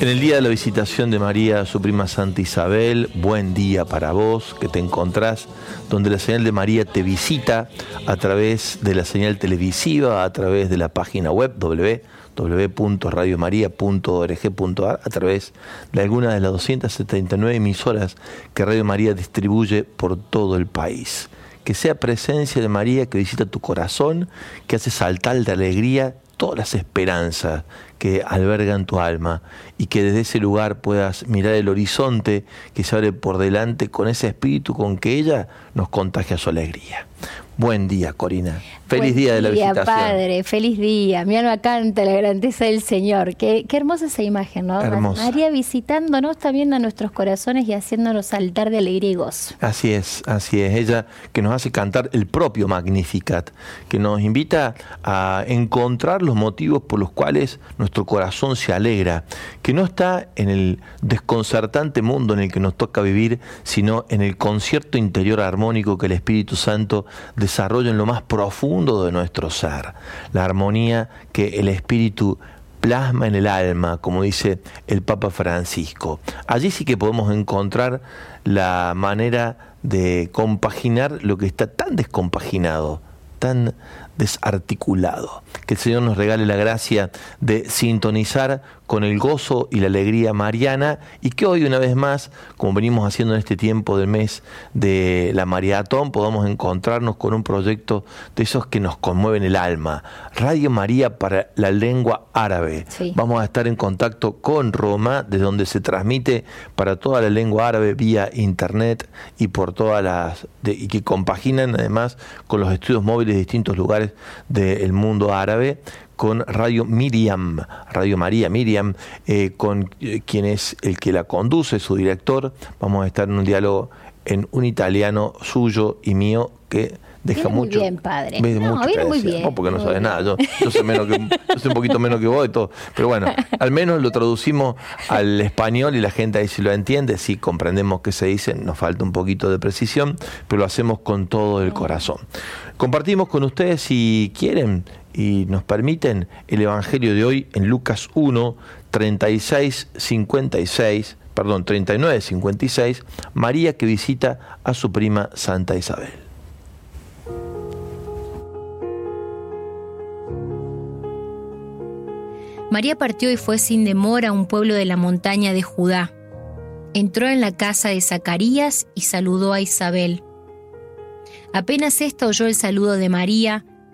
En el día de la visitación de María su prima Santa Isabel, buen día para vos, que te encontrás, donde la señal de María te visita a través de la señal televisiva, a través de la página web www.radiomaria.org.ar, a través de alguna de las 279 emisoras que Radio María distribuye por todo el país. Que sea presencia de María que visita tu corazón, que hace saltar de alegría todas las esperanzas que albergan tu alma y que desde ese lugar puedas mirar el horizonte que se abre por delante con ese espíritu con que ella nos contagia su alegría. Buen día, Corina. Feliz Buen día de la visitación. Padre, feliz día. Mi alma canta la grandeza del Señor. Qué, qué hermosa esa imagen, ¿no? Hermosa. María visitándonos también a nuestros corazones y haciéndonos saltar de alegría y gozo. Así es, así es. Ella que nos hace cantar el propio Magnificat, que nos invita a encontrar los motivos por los cuales nuestro corazón se alegra, que no está en el desconcertante mundo en el que nos toca vivir, sino en el concierto interior armónico que el Espíritu Santo desarrolla en lo más profundo de nuestro ser. La armonía que el Espíritu plasma en el alma, como dice el Papa Francisco. Allí sí que podemos encontrar la manera de compaginar lo que está tan descompaginado, tan desarticulado. Que el Señor nos regale la gracia de sintonizar con el gozo y la alegría mariana y que hoy una vez más, como venimos haciendo en este tiempo del mes de la maratón, podamos encontrarnos con un proyecto de esos que nos conmueven el alma. Radio María para la lengua árabe. Vamos a estar en contacto con Roma, de donde se transmite para toda la lengua árabe vía internet y por todas las y que compaginan además con los estudios móviles de distintos lugares del mundo árabe con Radio Miriam, Radio María Miriam, eh, con eh, quien es el que la conduce, su director. Vamos a estar en un diálogo en un italiano suyo y mío que deja mucho. Muy bien, padre. no, viene muy bien. porque no sabes nada. Yo, yo, sé menos que, yo sé un poquito menos que vos y todo. Pero bueno, al menos lo traducimos al español y la gente ahí sí lo entiende. Sí, comprendemos qué se dice. Nos falta un poquito de precisión, pero lo hacemos con todo el corazón. Compartimos con ustedes, si quieren y nos permiten, el Evangelio de hoy en Lucas 1, 36, 56 perdón, 39, 56, María que visita a su prima Santa Isabel. María partió y fue sin demora a un pueblo de la montaña de Judá. Entró en la casa de Zacarías y saludó a Isabel. Apenas ésta oyó el saludo de María,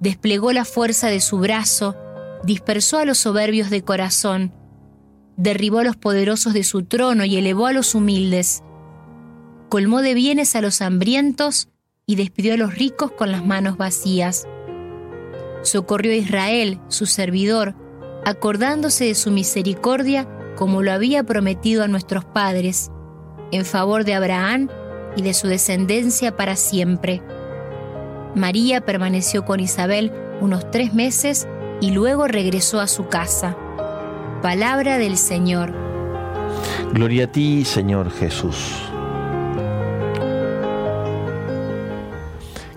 Desplegó la fuerza de su brazo, dispersó a los soberbios de corazón, derribó a los poderosos de su trono y elevó a los humildes. Colmó de bienes a los hambrientos y despidió a los ricos con las manos vacías socorrió a Israel, su servidor, acordándose de su misericordia como lo había prometido a nuestros padres, en favor de Abraham y de su descendencia para siempre. María permaneció con Isabel unos tres meses y luego regresó a su casa. Palabra del Señor. Gloria a ti, Señor Jesús.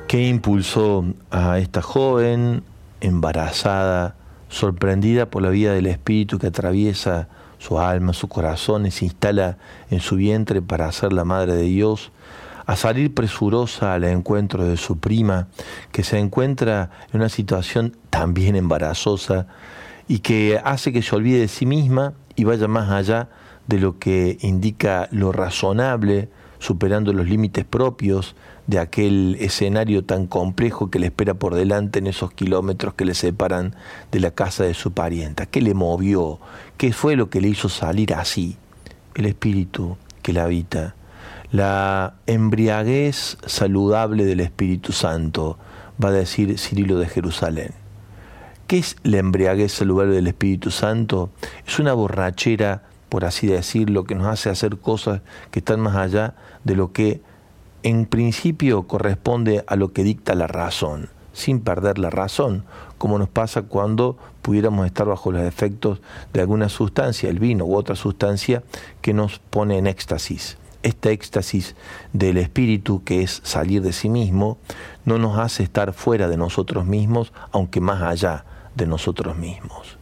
¿Qué impulsó a esta joven embarazada, sorprendida por la vida del Espíritu que atraviesa su alma, su corazón y se instala en su vientre para ser la Madre de Dios, a salir presurosa al encuentro de su prima, que se encuentra en una situación también embarazosa y que hace que se olvide de sí misma y vaya más allá de lo que indica lo razonable, superando los límites propios de aquel escenario tan complejo que le espera por delante en esos kilómetros que le separan de la casa de su parienta. ¿Qué le movió? ¿Qué fue lo que le hizo salir así? El espíritu que la habita, la embriaguez saludable del Espíritu Santo, va a decir Cirilo de Jerusalén. ¿Qué es la embriaguez saludable del Espíritu Santo? Es una borrachera, por así decirlo, que nos hace hacer cosas que están más allá de lo que en principio corresponde a lo que dicta la razón, sin perder la razón, como nos pasa cuando pudiéramos estar bajo los efectos de alguna sustancia, el vino u otra sustancia, que nos pone en éxtasis. Este éxtasis del espíritu, que es salir de sí mismo, no nos hace estar fuera de nosotros mismos, aunque más allá de nosotros mismos.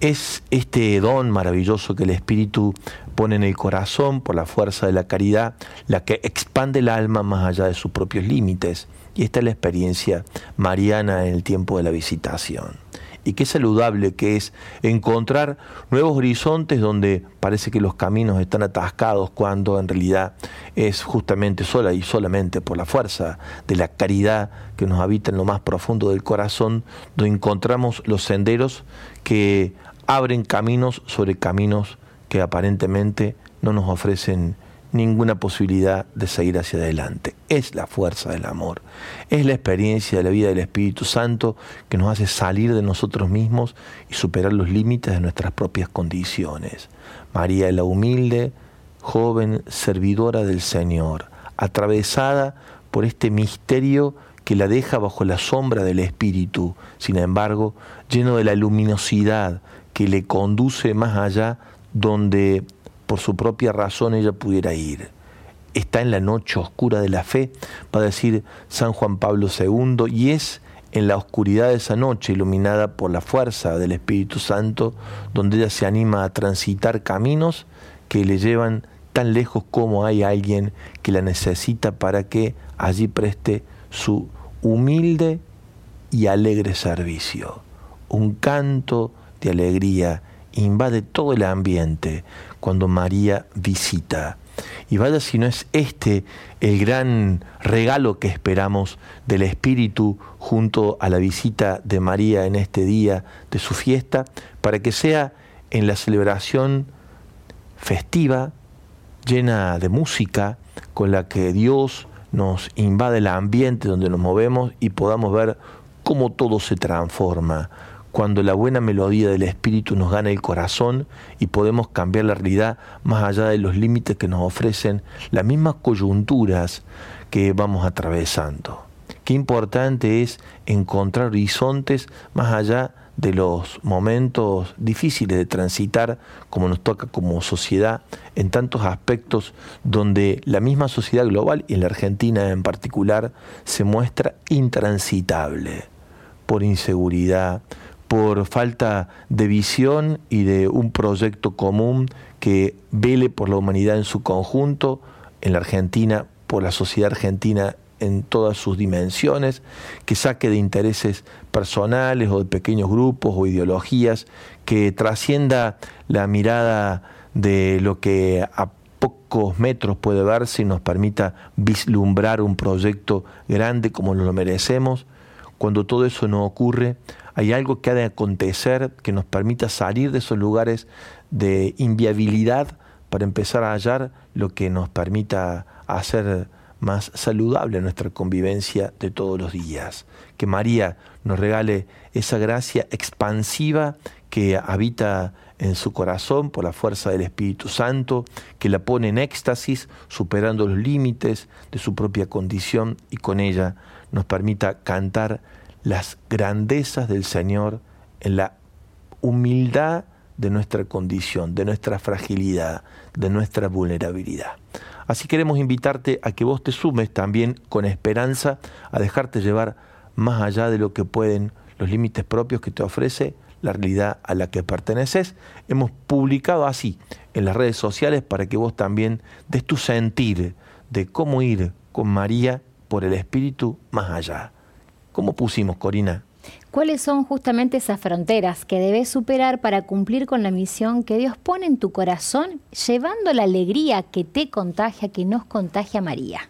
Es este don maravilloso que el Espíritu pone en el corazón por la fuerza de la caridad, la que expande el alma más allá de sus propios límites. Y esta es la experiencia mariana en el tiempo de la visitación. Y qué saludable que es encontrar nuevos horizontes donde parece que los caminos están atascados cuando en realidad es justamente sola y solamente por la fuerza de la caridad que nos habita en lo más profundo del corazón, donde encontramos los senderos que abren caminos sobre caminos que aparentemente no nos ofrecen ninguna posibilidad de seguir hacia adelante. Es la fuerza del amor, es la experiencia de la vida del Espíritu Santo que nos hace salir de nosotros mismos y superar los límites de nuestras propias condiciones. María la humilde, joven servidora del Señor, atravesada por este misterio que la deja bajo la sombra del Espíritu, sin embargo, lleno de la luminosidad que le conduce más allá donde por su propia razón ella pudiera ir. Está en la noche oscura de la fe, va a decir San Juan Pablo II, y es en la oscuridad de esa noche, iluminada por la fuerza del Espíritu Santo, donde ella se anima a transitar caminos que le llevan tan lejos como hay alguien que la necesita para que allí preste su humilde y alegre servicio. Un canto de alegría invade todo el ambiente cuando María visita. Y vaya si no es este el gran regalo que esperamos del Espíritu junto a la visita de María en este día de su fiesta, para que sea en la celebración festiva, llena de música, con la que Dios nos invade el ambiente donde nos movemos y podamos ver cómo todo se transforma, cuando la buena melodía del Espíritu nos gana el corazón y podemos cambiar la realidad más allá de los límites que nos ofrecen las mismas coyunturas que vamos atravesando. Qué importante es encontrar horizontes más allá de los momentos difíciles de transitar, como nos toca como sociedad, en tantos aspectos donde la misma sociedad global y en la Argentina en particular se muestra intransitable por inseguridad, por falta de visión y de un proyecto común que vele por la humanidad en su conjunto, en la Argentina, por la sociedad argentina en todas sus dimensiones, que saque de intereses personales o de pequeños grupos o ideologías, que trascienda la mirada de lo que a pocos metros puede verse y nos permita vislumbrar un proyecto grande como lo merecemos. Cuando todo eso no ocurre, hay algo que ha de acontecer que nos permita salir de esos lugares de inviabilidad para empezar a hallar lo que nos permita hacer más saludable nuestra convivencia de todos los días. Que María nos regale esa gracia expansiva que habita en su corazón por la fuerza del Espíritu Santo, que la pone en éxtasis, superando los límites de su propia condición y con ella nos permita cantar las grandezas del Señor en la humildad de nuestra condición, de nuestra fragilidad, de nuestra vulnerabilidad. Así queremos invitarte a que vos te sumes también con esperanza a dejarte llevar más allá de lo que pueden los límites propios que te ofrece la realidad a la que perteneces. Hemos publicado así en las redes sociales para que vos también des tu sentir de cómo ir con María por el Espíritu más allá. ¿Cómo pusimos, Corina? ¿Cuáles son justamente esas fronteras que debes superar para cumplir con la misión que Dios pone en tu corazón, llevando la alegría que te contagia, que nos contagia María?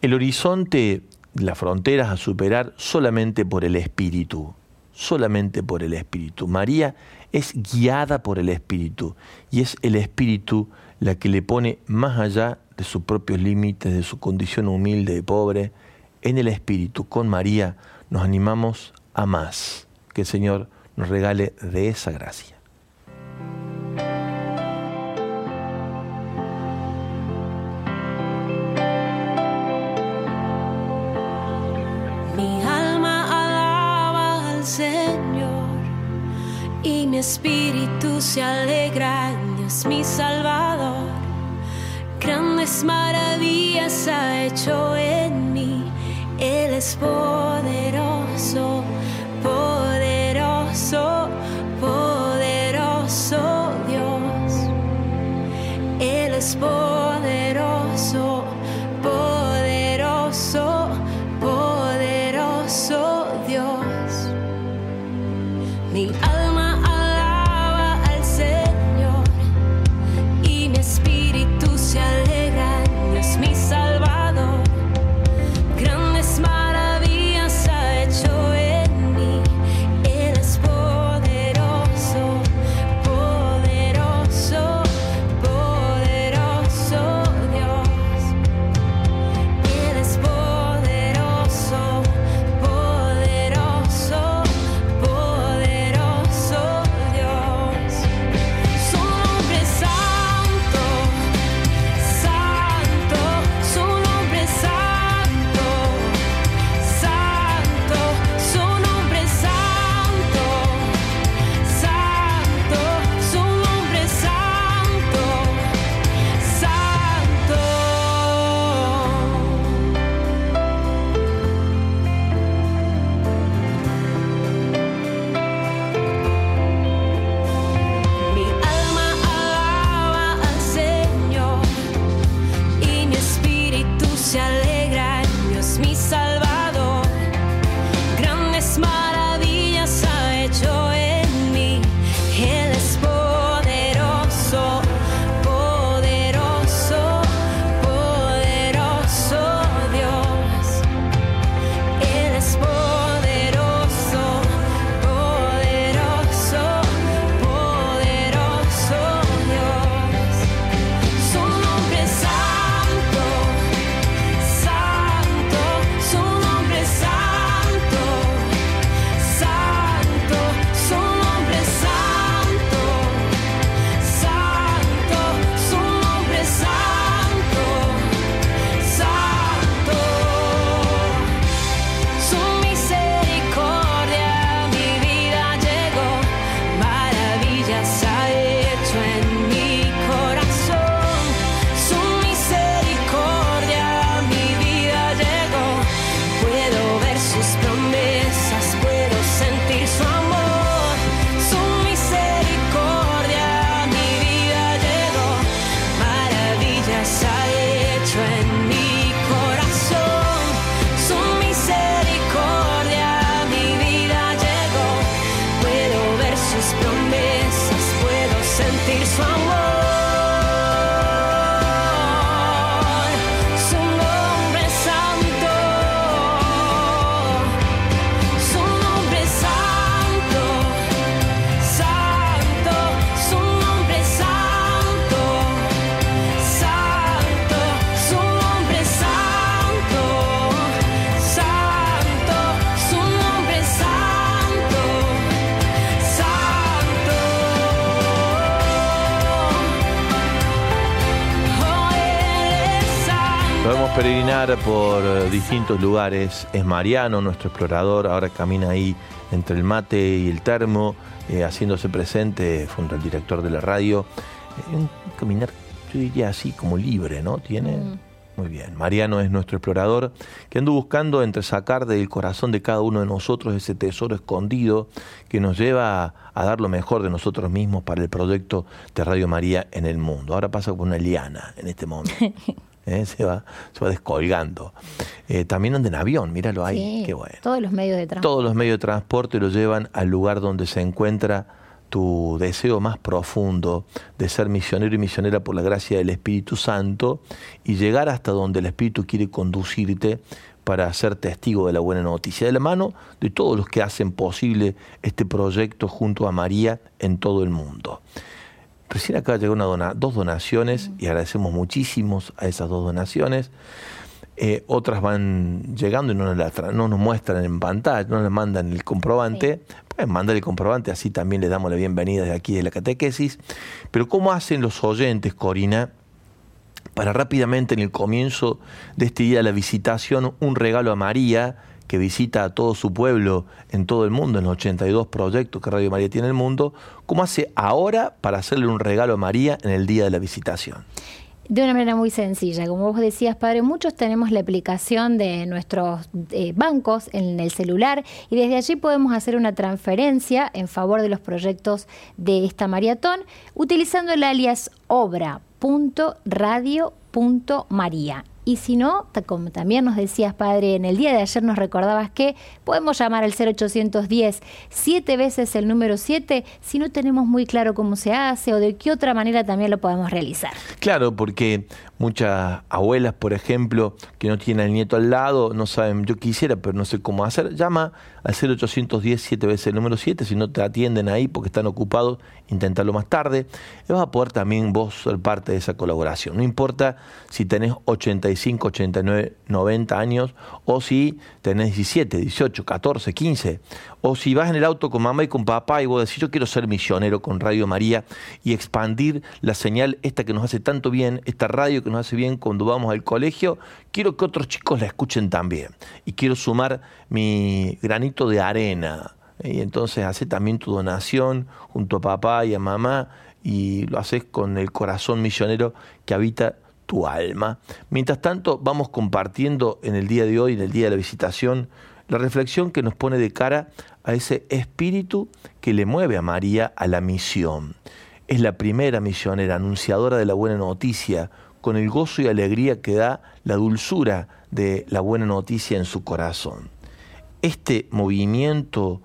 El horizonte, las fronteras a superar solamente por el Espíritu, solamente por el Espíritu. María es guiada por el Espíritu y es el Espíritu la que le pone más allá de sus propios límites, de su condición humilde y pobre, en el Espíritu, con María, nos animamos a más. Que el Señor nos regale de esa gracia. Mi alma alaba al Señor y mi espíritu se alegra en Dios mi Salvador. Grandes maravillas ha hecho en mí, Él es poderoso, poderoso, poderoso Dios. Él es poderoso, poderoso, poderoso Dios. Mi por eh, distintos lugares. Es Mariano, nuestro explorador, ahora camina ahí entre el mate y el termo, eh, haciéndose presente junto al director de la radio. Eh, un caminar, yo diría así, como libre, ¿no? Tiene... Mm. Muy bien, Mariano es nuestro explorador que anda buscando entresacar del corazón de cada uno de nosotros ese tesoro escondido que nos lleva a, dar lo mejor de nosotros mismos para el proyecto de Radio María en el mundo. Ahora pasa con una liana en este momento. ¿eh? se, va, se va descolgando. Eh, también anda en avión, míralo ahí, qué bueno. Todos los medios de transporte. Todos los medios de transporte lo llevan al lugar donde se encuentra tu deseo más profundo de ser misionero y misionera por la gracia del Espíritu Santo y llegar hasta donde el Espíritu quiere conducirte para ser testigo de la buena noticia, de la mano de todos los que hacen posible este proyecto junto a María en todo el mundo. Recién llegar una dos donaciones y agradecemos muchísimos a esas dos donaciones. Eh, otras van llegando y no nos, no nos muestran en pantalla, no nos mandan el comprobante. Pueden mandar el comprobante, así también le damos la bienvenida de aquí de la catequesis. Pero ¿cómo hacen los oyentes, Corina, para rápidamente en el comienzo de este día de la visitación un regalo a María? Que visita a todo su pueblo en todo el mundo, en los 82 proyectos que Radio María tiene en el mundo, ¿cómo hace ahora para hacerle un regalo a María en el día de la visitación? De una manera muy sencilla, como vos decías, padre, muchos tenemos la aplicación de nuestros eh, bancos en el celular y desde allí podemos hacer una transferencia en favor de los proyectos de esta maratón utilizando el alias obra.radio.maría. Y si no, como también nos decías, padre, en el día de ayer nos recordabas que podemos llamar al 0810 siete veces el número 7 si no tenemos muy claro cómo se hace o de qué otra manera también lo podemos realizar. Claro, porque muchas abuelas, por ejemplo, que no tienen al nieto al lado, no saben, yo quisiera, pero no sé cómo hacer, llama al 0810 siete veces el número 7, si no te atienden ahí porque están ocupados, intentarlo más tarde. Y vas a poder también vos ser parte de esa colaboración. No importa si tenés 85, 89, 90 años o si tenés 17, 18, 14, 15 o si vas en el auto con mamá y con papá y vos decís, yo quiero ser misionero con Radio María y expandir la señal esta que nos hace tanto bien, esta radio que nos hace bien cuando vamos al colegio, quiero que otros chicos la escuchen también. Y quiero sumar mi granito de arena. Y entonces hace también tu donación junto a papá y a mamá y lo haces con el corazón misionero que habita tu alma. Mientras tanto, vamos compartiendo en el día de hoy, en el día de la visitación, la reflexión que nos pone de cara a ese espíritu que le mueve a María a la misión. Es la primera misionera anunciadora de la buena noticia, con el gozo y alegría que da la dulzura de la buena noticia en su corazón. Este movimiento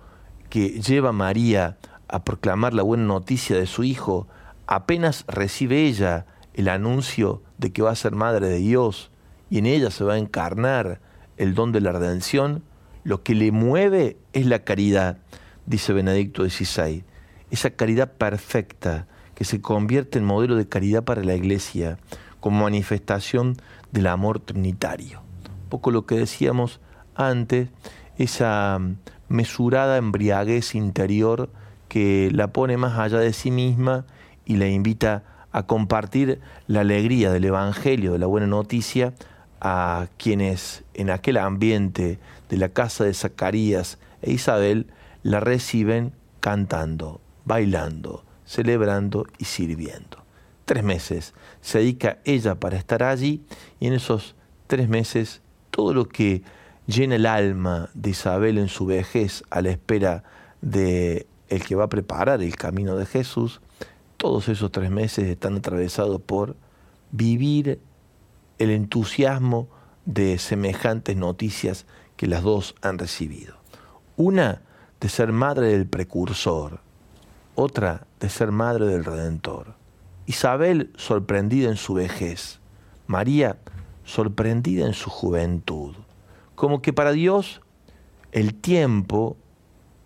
que lleva a María a proclamar la buena noticia de su hijo, apenas recibe ella el anuncio de que va a ser madre de Dios y en ella se va a encarnar el don de la redención, lo que le mueve es la caridad, dice Benedicto XVI, esa caridad perfecta que se convierte en modelo de caridad para la Iglesia como manifestación del amor trinitario. Un poco lo que decíamos antes, esa mesurada embriaguez interior que la pone más allá de sí misma y la invita a compartir la alegría del Evangelio, de la buena noticia, a quienes en aquel ambiente de la casa de Zacarías e Isabel la reciben cantando, bailando, celebrando y sirviendo. Tres meses se dedica ella para estar allí y en esos tres meses todo lo que llena el alma de Isabel en su vejez a la espera de el que va a preparar el camino de Jesús, todos esos tres meses están atravesados por vivir el entusiasmo de semejantes noticias que las dos han recibido. Una de ser madre del precursor, otra de ser madre del Redentor. Isabel sorprendida en su vejez, María sorprendida en su juventud. Como que para Dios el tiempo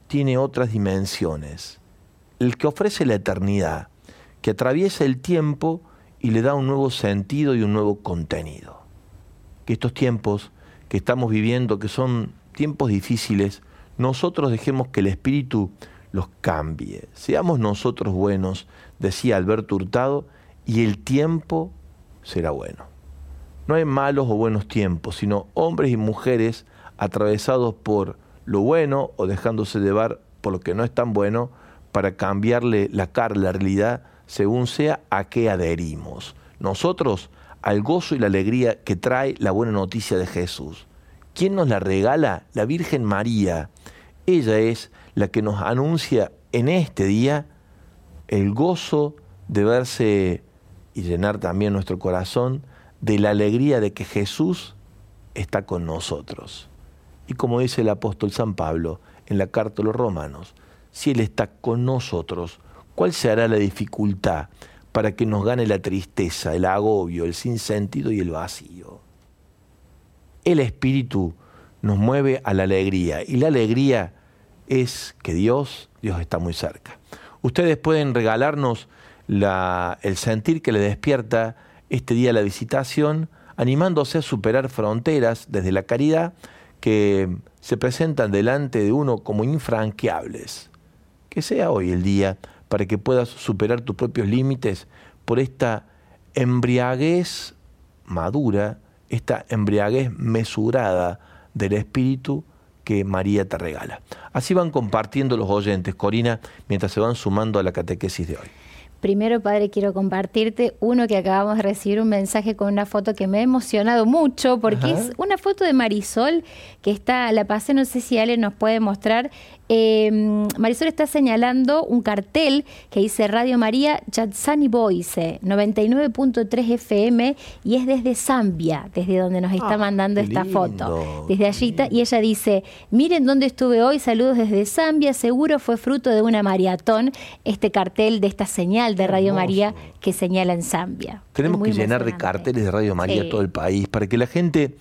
tiene otras dimensiones. El que ofrece la eternidad, que atraviesa el tiempo y le da un nuevo sentido y un nuevo contenido. Que estos tiempos que estamos viviendo, que son tiempos difíciles, nosotros dejemos que el Espíritu los cambie. Seamos nosotros buenos, decía Alberto Hurtado, y el tiempo será bueno. No hay malos o buenos tiempos, sino hombres y mujeres atravesados por lo bueno o dejándose llevar por lo que no es tan bueno para cambiarle la cara, la realidad, según sea a qué adherimos. Nosotros al gozo y la alegría que trae la buena noticia de Jesús. ¿Quién nos la regala? La Virgen María. Ella es la que nos anuncia en este día el gozo de verse y llenar también nuestro corazón de la alegría de que Jesús está con nosotros. Y como dice el apóstol San Pablo en la carta a los romanos, si Él está con nosotros, ¿cuál será la dificultad para que nos gane la tristeza, el agobio, el sinsentido y el vacío? El Espíritu nos mueve a la alegría y la alegría es que Dios, Dios está muy cerca. Ustedes pueden regalarnos el sentir que le despierta este día la visitación, animándose a superar fronteras desde la caridad que se presentan delante de uno como infranqueables. Que sea hoy el día para que puedas superar tus propios límites por esta embriaguez madura, esta embriaguez mesurada del espíritu que María te regala. Así van compartiendo los oyentes, Corina, mientras se van sumando a la catequesis de hoy. Primero, padre, quiero compartirte uno que acabamos de recibir un mensaje con una foto que me ha emocionado mucho porque es una foto de Marisol que está, la pasé, no sé si Ale nos puede mostrar. Em, Marisol está señalando un cartel que dice Radio María Chatsani Boise, 99.3 FM y es desde Zambia, desde donde nos está ah, mandando esta foto. Desde allí y ella dice, miren dónde estuve hoy, saludos desde Zambia, seguro fue fruto de una maratón este cartel de esta señal de Radio María que señala en Zambia. Tenemos que llenar de carteles de Radio María todo el país para que la gente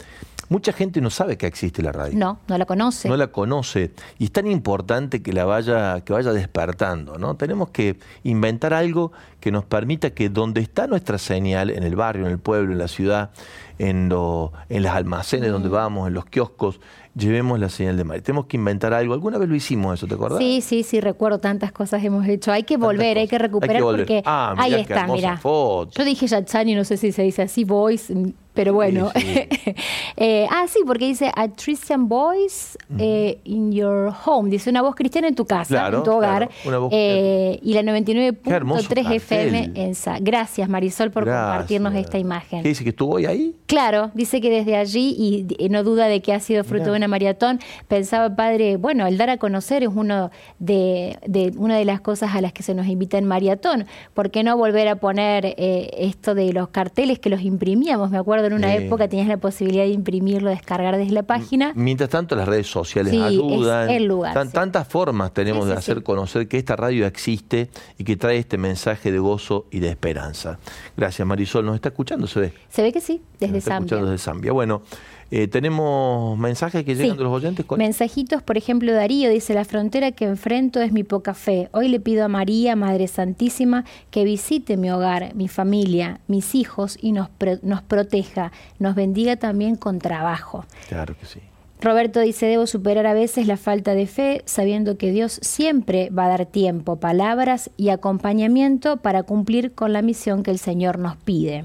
Mucha gente no sabe que existe la radio. No, no la conoce. No la conoce. Y es tan importante que la vaya, que vaya despertando, ¿no? Tenemos que inventar algo que nos permita que donde está nuestra señal, en el barrio, en el pueblo, en la ciudad, en, lo, en las almacenes donde mm. vamos, en los kioscos, llevemos la señal de María. Tenemos que inventar algo. ¿Alguna vez lo hicimos eso, te acuerdas? Sí, sí, sí, recuerdo tantas cosas hemos hecho. Hay que volver, hay que recuperar porque ah, ahí está, mira. Yo dije Yatsani, no sé si se dice así, voice, pero bueno. eh, ah, sí, porque dice a Christian voice eh, in your home. Dice una voz cristiana en tu casa, en tu hogar. eh, y la 99.3 FM en Sa. Gracias, Marisol, por compartirnos esta imagen. ¿Qué dice que estuvo hoy ahí? Claro, dice que desde allí, y no duda de que ha sido fruto de una maratón, pensaba, padre, bueno, el dar a conocer es uno de, de, una de las cosas a las que se nos invita en maratón. ¿Por qué no volver a poner eh, esto de los carteles que los imprimíamos? Me acuerdo en una época tenías la posibilidad de imprimirlo, descargar desde la página. Mientras tanto, las redes sociales ayudan. el lugar, Tantas formas tenemos de hacer conocer que esta radio existe y que trae este mensaje de gozo y de esperanza. Gracias, Marisol. ¿Nos está escuchando? ¿Se ve? Se ve que sí, desde Zambia. desde Zambia. Bueno. Eh, tenemos mensajes que llegan de los oyentes. Mensajitos, por ejemplo, Darío dice, la frontera que enfrento es mi poca fe. Hoy le pido a María, Madre Santísima, que visite mi hogar, mi familia, mis hijos y nos, nos proteja, nos bendiga también con trabajo. Claro que sí. Roberto dice, debo superar a veces la falta de fe, sabiendo que Dios siempre va a dar tiempo, palabras y acompañamiento para cumplir con la misión que el Señor nos pide.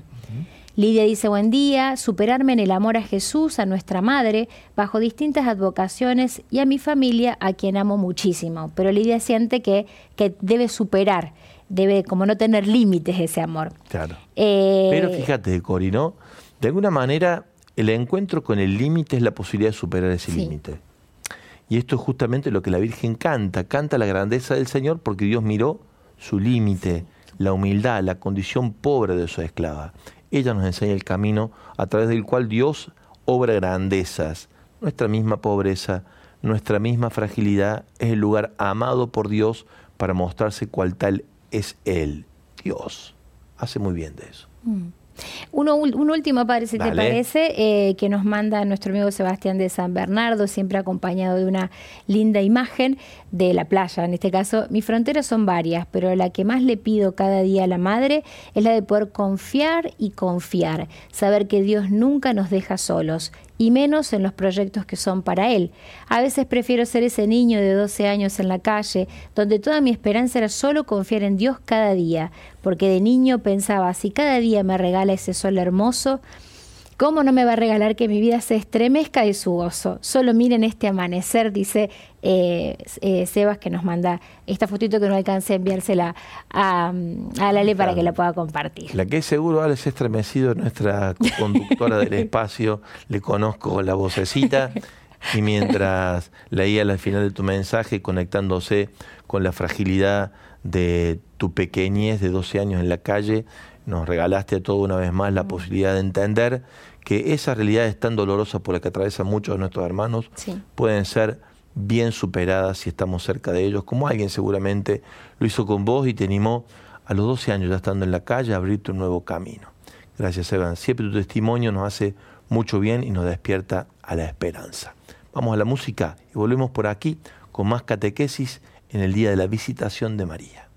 Lidia dice, buen día, superarme en el amor a Jesús, a nuestra madre, bajo distintas advocaciones y a mi familia, a quien amo muchísimo. Pero Lidia siente que, que debe superar, debe como no tener límites ese amor. Claro. Eh, Pero fíjate, Cori, ¿no? De alguna manera, el encuentro con el límite es la posibilidad de superar ese límite. Y esto es justamente lo que la Virgen canta, canta la grandeza del Señor porque Dios miró su límite, la humildad, la condición pobre de su esclava. Ella nos enseña el camino a través del cual Dios obra grandezas. Nuestra misma pobreza, nuestra misma fragilidad es el lugar amado por Dios para mostrarse cual tal es Él, Dios. hace muy bien de eso. Mm. Uno, un último, padre, si te parece, eh, que nos manda nuestro amigo Sebastián de San Bernardo, siempre acompañado de una linda imagen de la playa. En este caso, mis fronteras son varias, pero la que más le pido cada día a la madre es la de poder confiar y confiar, saber que Dios nunca nos deja solos y menos en los proyectos que son para él. A veces prefiero ser ese niño de 12 años en la calle, donde toda mi esperanza era solo confiar en Dios cada día, porque de niño pensaba, si cada día me regala ese sol hermoso, ¿Cómo no me va a regalar que mi vida se estremezca de su gozo? Solo miren este amanecer, dice eh, eh, Sebas, que nos manda esta fotito que no alcance a enviársela a, a Lale para que la pueda compartir. La que es seguro Alex estremecido, nuestra conductora del espacio, le conozco la vocecita. Y mientras leía al final de tu mensaje, conectándose con la fragilidad de tu pequeñez de 12 años en la calle, nos regalaste a todos una vez más la posibilidad de entender que esas realidades tan dolorosas por las que atraviesan muchos de nuestros hermanos pueden ser bien superadas si estamos cerca de ellos, como alguien seguramente lo hizo con vos y te animó a los 12 años ya estando en la calle a abrirte un nuevo camino. Gracias, Evan. Siempre tu testimonio nos hace mucho bien y nos despierta a la esperanza. Vamos a la música y volvemos por aquí con más catequesis en el día de la visitación de María.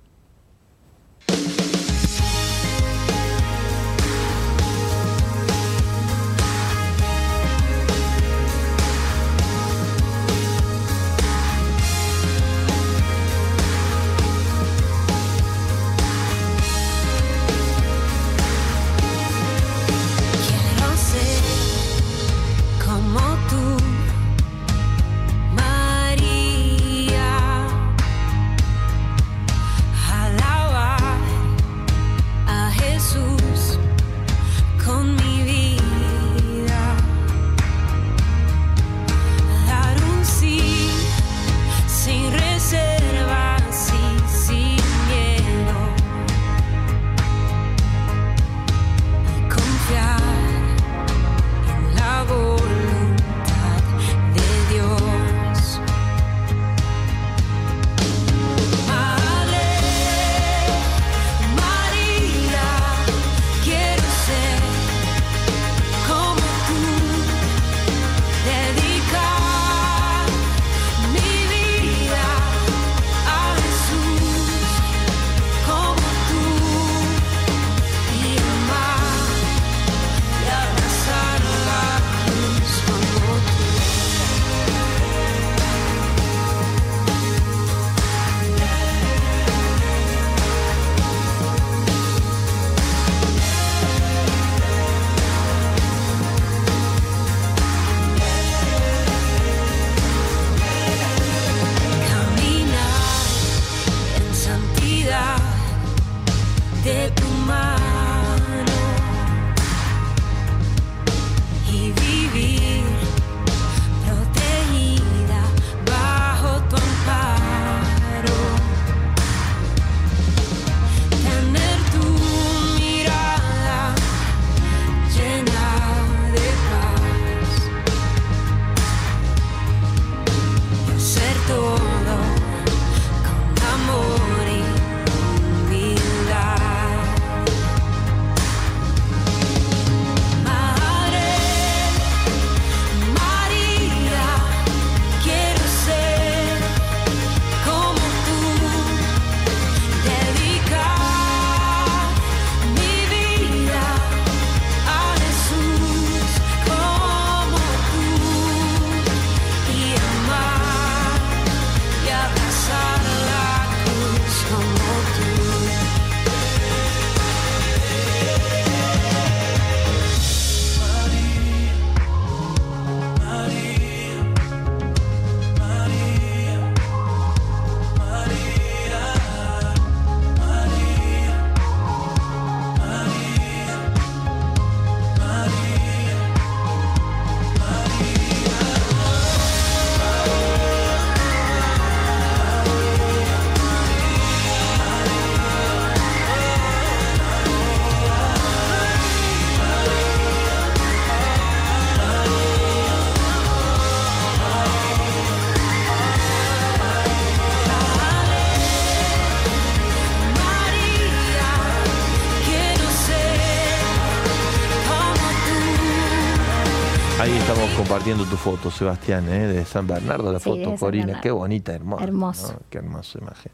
Compartiendo tu foto, Sebastián, ¿eh? de San Bernardo, la foto, Corina. Qué bonita, hermosa. Hermoso. Qué hermosa imagen.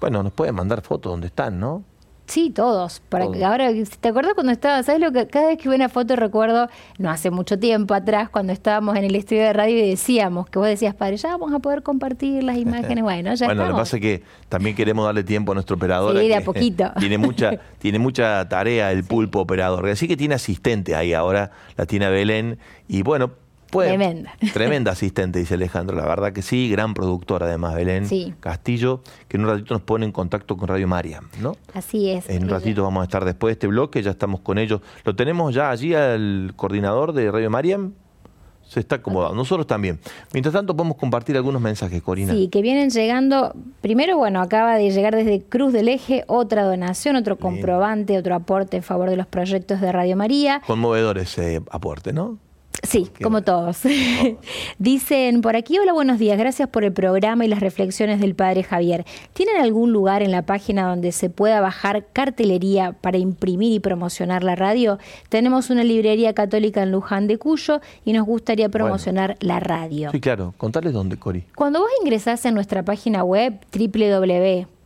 Bueno, nos pueden mandar fotos donde están, ¿no? Sí, todos. Para que ahora, ¿te acuerdas cuando estaba? ¿Sabes lo que cada vez que veo una foto recuerdo, no hace mucho tiempo atrás, cuando estábamos en el estudio de radio y decíamos, que vos decías, padre, ya vamos a poder compartir las imágenes. Bueno, ya Bueno, lo que pasa es que también queremos darle tiempo a nuestro operador. Sí, de a poquito. Tiene mucha, tiene mucha tarea el pulpo operador. Así que tiene asistente ahí ahora, la tiene Belén. Y bueno, tremenda. Tremenda asistente, dice Alejandro. La verdad que sí, gran productor además, Belén Castillo, que en un ratito nos pone en contacto con Radio María, ¿no? Así es. En un ratito vamos a estar después de este bloque, ya estamos con ellos. ¿Lo tenemos ya allí al coordinador de Radio Mariam? se está acomodando. Nosotros también. Mientras tanto, podemos compartir algunos mensajes, Corina. Sí, que vienen llegando. Primero, bueno, acaba de llegar desde Cruz del Eje otra donación, otro comprobante, otro aporte en favor de los proyectos de Radio María. Conmovedor ese aporte, ¿no? Sí, como todos. Dicen por aquí, hola, buenos días, gracias por el programa y las reflexiones del Padre Javier. ¿Tienen algún lugar en la página donde se pueda bajar cartelería para imprimir y promocionar la radio? Tenemos una librería católica en Luján de Cuyo y nos gustaría promocionar la radio. Sí, claro, contales dónde, Cori. Cuando vos ingresás en nuestra página web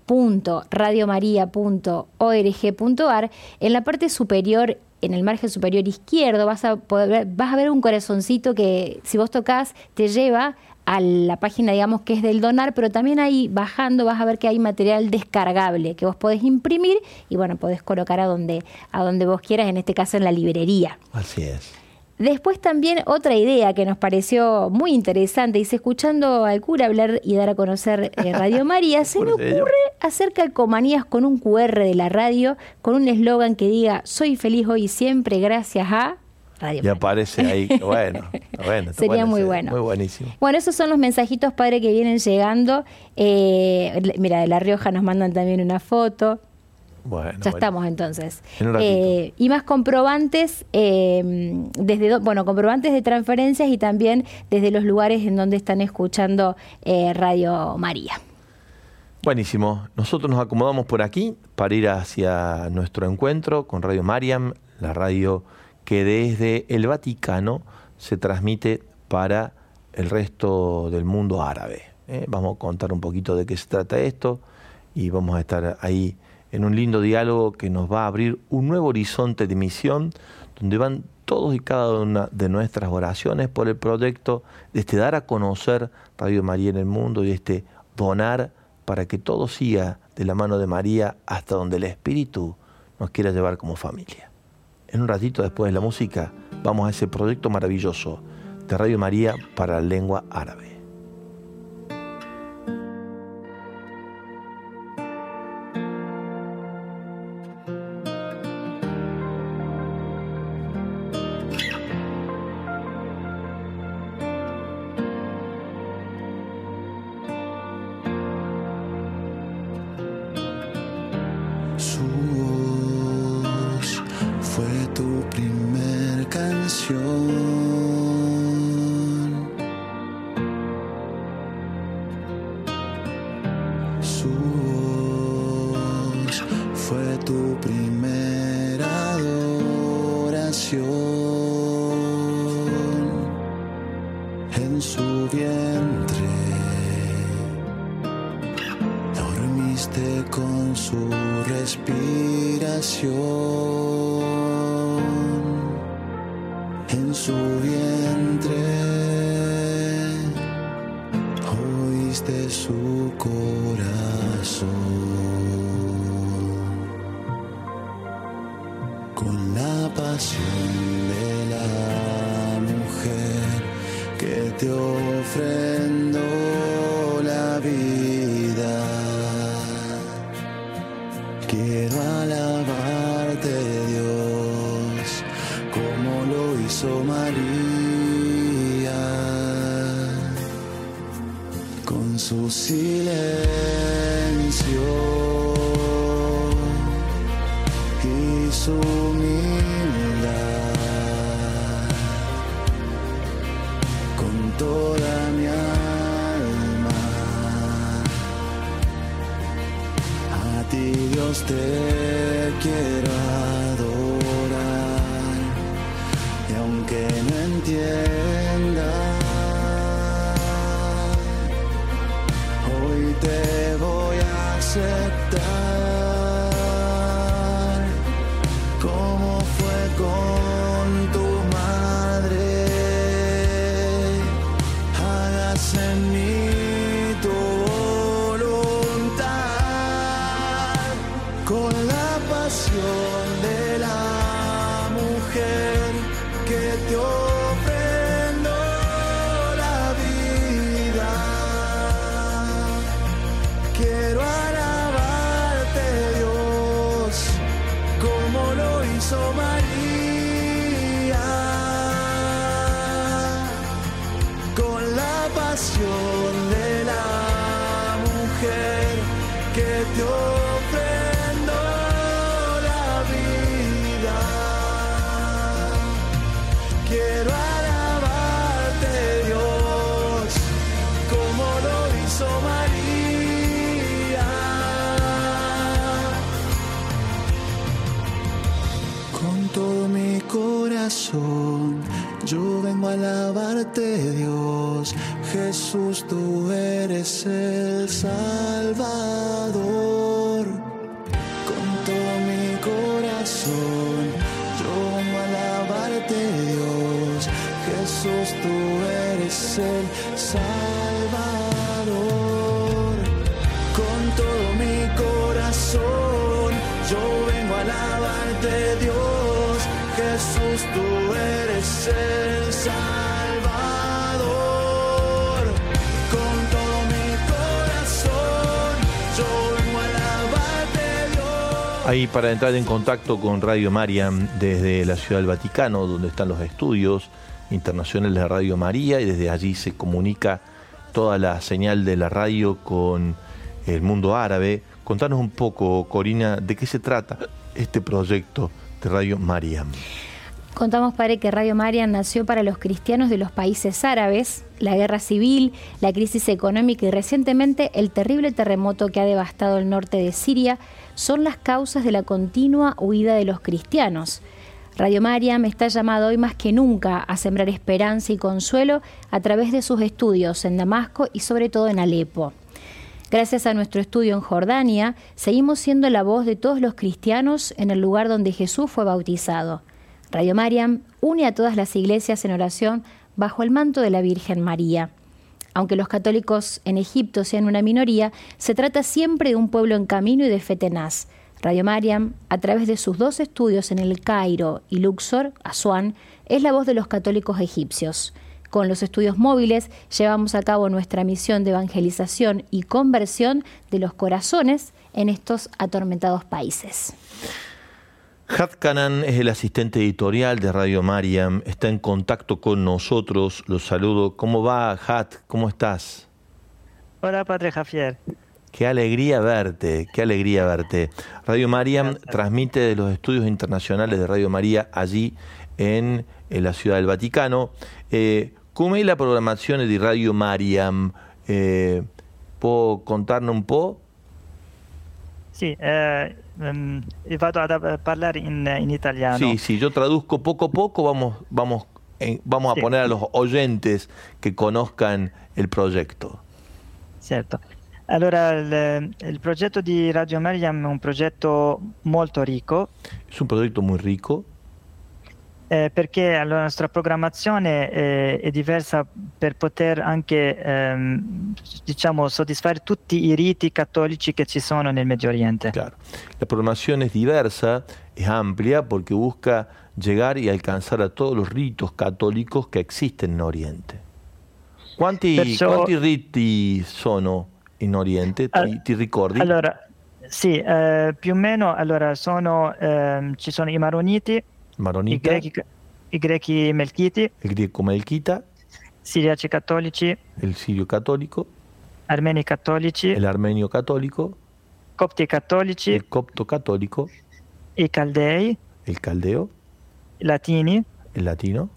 www.radiomaria.org.ar, en la parte superior en el margen superior izquierdo vas a poder vas a ver un corazoncito que si vos tocas te lleva a la página, digamos, que es del donar, pero también ahí bajando vas a ver que hay material descargable que vos podés imprimir y bueno, podés colocar a donde, a donde vos quieras, en este caso en la librería. Así es. Después también otra idea que nos pareció muy interesante, dice, escuchando al cura hablar y dar a conocer eh, Radio María, se me ocurre hacer calcomanías con un QR de la radio, con un eslogan que diga, soy feliz hoy y siempre gracias a Radio Y aparece ahí, bueno, bueno Sería muy bueno. Muy buenísimo. Bueno, esos son los mensajitos, padre, que vienen llegando. Eh, mira, de La Rioja nos mandan también una foto. Bueno, ya estamos entonces. Eh, y más comprobantes, eh, desde bueno, comprobantes de transferencias y también desde los lugares en donde están escuchando eh, Radio María. Buenísimo. Nosotros nos acomodamos por aquí para ir hacia nuestro encuentro con Radio Mariam, la radio que desde el Vaticano se transmite para el resto del mundo árabe. Vamos a contar un poquito de qué se trata esto y vamos a estar ahí en un lindo diálogo que nos va a abrir un nuevo horizonte de misión donde van todos y cada una de nuestras oraciones por el proyecto de este dar a conocer Radio María en el mundo y este donar para que todo siga de la mano de María hasta donde el Espíritu nos quiera llevar como familia. En un ratito después de la música vamos a ese proyecto maravilloso de Radio María para la lengua árabe. te quiero. Salvador. Con todo mi corazón, yo vengo a alabarte, Dios. Jesús, tú eres el Salvador. Con todo mi corazón, yo vengo a alabarte, Dios. Ahí para entrar en contacto con Radio Mariam desde la Ciudad del Vaticano, donde están los estudios internacionales de Radio María, y desde allí se comunica toda la señal de la radio con el mundo árabe. Contanos un poco, Corina, de qué se trata este proyecto Radio Mariam. Contamos, padre, que Radio Mariam nació para los cristianos de los países árabes. La guerra civil, la crisis económica y recientemente el terrible terremoto que ha devastado el norte de Siria son las causas de la continua huida de los cristianos. Radio Mariam está llamado hoy más que nunca a sembrar esperanza y consuelo a través de sus estudios en Damasco y sobre todo en Alepo. Gracias a nuestro estudio en Jordania, seguimos siendo la voz de todos los cristianos en el lugar donde Jesús fue bautizado. Radio Mariam une a todas las iglesias en oración bajo el manto de la Virgen María. Aunque los católicos en Egipto sean una minoría, se trata siempre de un pueblo en camino y de fe tenaz. Radio Mariam, a través de sus dos estudios en el Cairo y Luxor, Asuán, es la voz de los católicos egipcios. Con los estudios móviles llevamos a cabo nuestra misión de evangelización y conversión de los corazones en estos atormentados países. Hat Kanan es el asistente editorial de Radio Mariam, está en contacto con nosotros, los saludo. ¿Cómo va, Hat? ¿Cómo estás? Hola, Padre Javier. Qué alegría verte, qué alegría verte. Radio Mariam transmite de los estudios internacionales de Radio María allí en, la Ciudad del Vaticano. Eh, come la programazione di Radio Mariam? Eh, può contarne un po'? Sì, eh, um, vado a parlare in, in, italiano. Sí, sí, yo traduzco poco a poco, vamos, vamos, en, vamos sí. a poner a los oyentes que conozcan el progetto. Certo. Allora, il, il, progetto di Radio Mariam è un progetto molto ricco. Es un progetto muy rico. eh, perché la nostra programmazione è, è, diversa per poter anche ehm, diciamo, soddisfare tutti i riti cattolici che ci sono nel Medio Oriente. Claro. La programazione è diversa, è ampia perché busca llegar y alcanzar a todos los ritos católicos que existen en Oriente. Quanti, Perciò, quanti riti sono in Oriente? Ti, ti ricordi? Allora, sì, eh, più o meno allora, sono, eh, ci sono i maroniti, I greci, i greci melchiti, il greco melchita, siriaci cattolici, il sirio cattolico, armeni cattolici, l'armenio cattolico, copti cattolici, il copto cattolico, i caldei, il caldeo, i latini, il latino.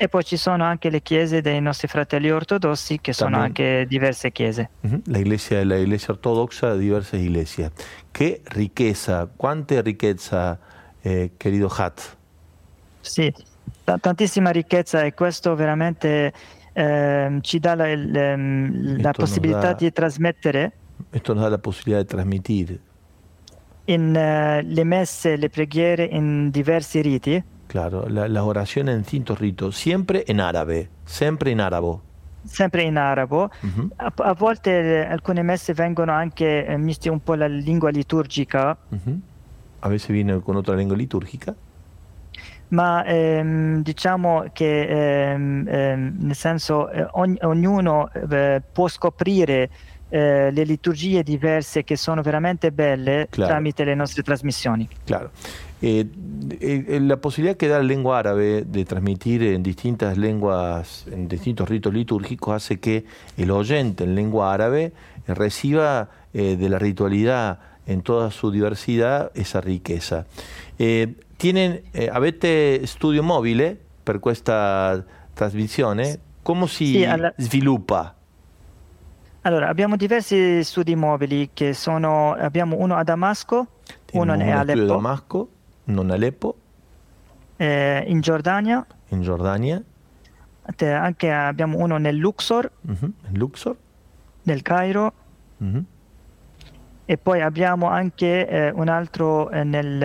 E poi ci sono anche le chiese dei nostri fratelli ortodossi, che sono anche diverse chiese. Uh. La iglesia, la iglesia ortodoxa, diverse iglesias. Che ricchezza, quante ricchezza, eh, querido Hat. Sì, t- tantissima ricchezza e questo veramente eh, ci dà la, la, la possibilità da, di trasmettere. Esto nos da la posibilidad de transmitir. In eh, le messe, le preghiere in diversi riti, Claro, la- las oraciones en distintos ritos, siempre en árabe, siempre en árabe. sempre in arabo. Ujú, A, a volte eh, alcune messe vengono anche eh, misti un po' la lingua liturgica, ujú. A veces viene con otra lengua litúrgica. ma ehm, diciamo che ehm, ehm, nel senso eh, ogn- ognuno eh, può scoprire eh, le liturgie diverse che sono veramente belle Claro. tramite le nostre trasmissioni. Claro. Eh, eh, la posibilidad que da la lengua árabe de transmitir en distintas lenguas, en distintos ritos litúrgicos, hace que el oyente en lengua árabe reciba eh, de la ritualidad en toda su diversidad esa riqueza. Eh, tienen, eh, avete studio mobile per questa trasmissione? Come si Sì, alla- sviluppa? Allora, abbiamo diversi studi mobili che sono, abbiamo uno a Damasco, uno Tenemos in un estudio de Aleppo, Damasco, uno en Aleppo, eh, in Giordania, en Jordania, te- anche abbiamo uno nel Luxor, en Luxor. nel Cairo, ujú. e poi abbiamo anche eh, un altro eh, nel,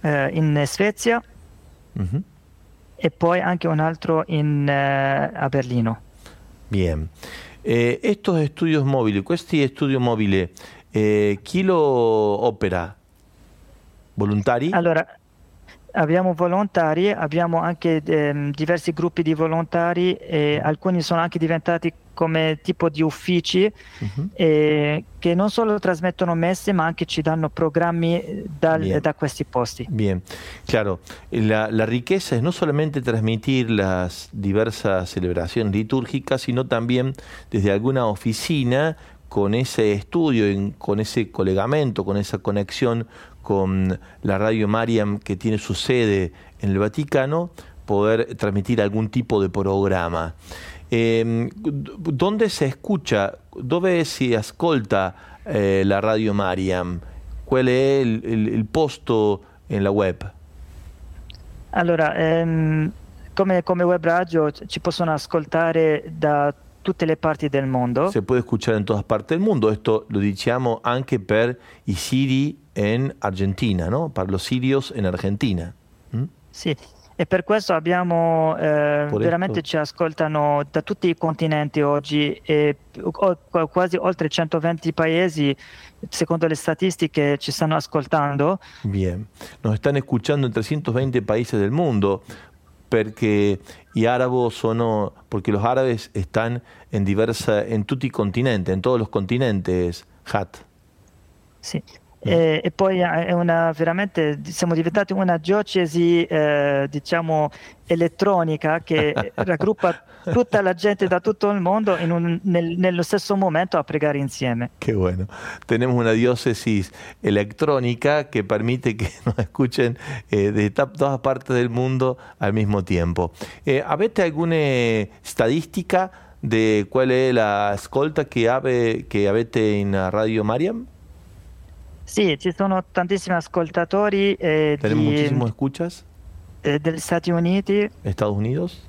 eh, in Svezia Ujú. e poi anche un altro in, eh, a Berlino. Bien. Eh, estos estudios móviles, questi studi mobili, eh, chi lo opera? Volontari? Allora, abbiamo volontari, abbiamo anche ehm, diversi gruppi di volontari alcuni sono anche diventati come tipo di uffici eh, che non solo trasmettono messe ma anche ci danno programmi eh, dal- da questi posti. Bien, claro, la, la riqueza es no solamente transmitir las diversas celebraciones litúrgicas, sino también desde alguna oficina con ese estudio, con ese colegamento, con esa conexión con la Radio Mariam que tiene su sede en el Vaticano, poder transmitir algún tipo de programa. Eh, ¿Dónde se escucha, dove si ascolta eh, la Radio Mariam? ¿Cuál es el, el- el posto en la web? Allora, ehm, come, come web radio ci possono ascoltare da tutte le parti del mondo. Se puede escuchar en todas partes del mundo. Esto lo diciamo anche per i siri en Argentina, ¿no? Para los sirios en Argentina. ¿Mm? Sì, e per questo abbiamo eh, veramente ci ascoltano da tutti i continenti oggi e quasi oltre 120 paesi, secondo le statistiche, ci stanno ascoltando. Bien. Nos están escuchando en 320 países del mundo porque y árabes son porque los árabes están en diversa en tutti i continenti, en todos los continentes, Hat. Sì. E, e poi è una, veramente siamo diventati una diocesi, eh, diciamo, elettronica che raggruppa tutta la gente da tutto il mondo in un- nel- nello stesso momento a pregare insieme. Qué bueno. Tenemos una diócesis electrónica que permite que nos escuchen eh, de todas partes del mundo al mismo tiempo. Eh, ¿Avete alguna estadística de cuál es la escolta que, ave, que avete en la Radio Mariam? Sì, ci sono tantissimi ascoltatori eh, Tenemos di- muchísimos escuchas. eh, degli Stati Uniti, Estados Unidos.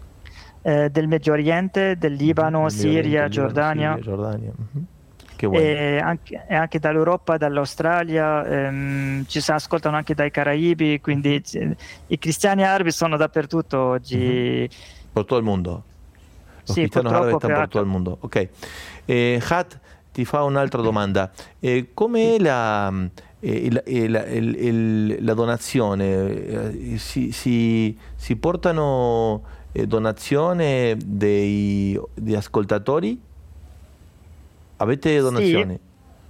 eh, del Medio Oriente, del Libano, Oriente, Siria, Líbano, Giordania, Siria, Jordania. Ujú. Qué bueno. e anche, e anche dall'Europa, dall'Australia, ehm, ci si ascoltano anche dai Caraibi, quindi ci- i cristiani arabi sono dappertutto oggi. Por todo el mundo. Los Sì, cristianos árabes están por per- todo il mondo. Ok. Eh, Hat, ti fa un'altra domanda. Eh, come è la, eh, la- eh, la- il- il- la donazione? Eh, si, si- si portano eh, donazioni dei, di ascoltatori? Avete donazioni?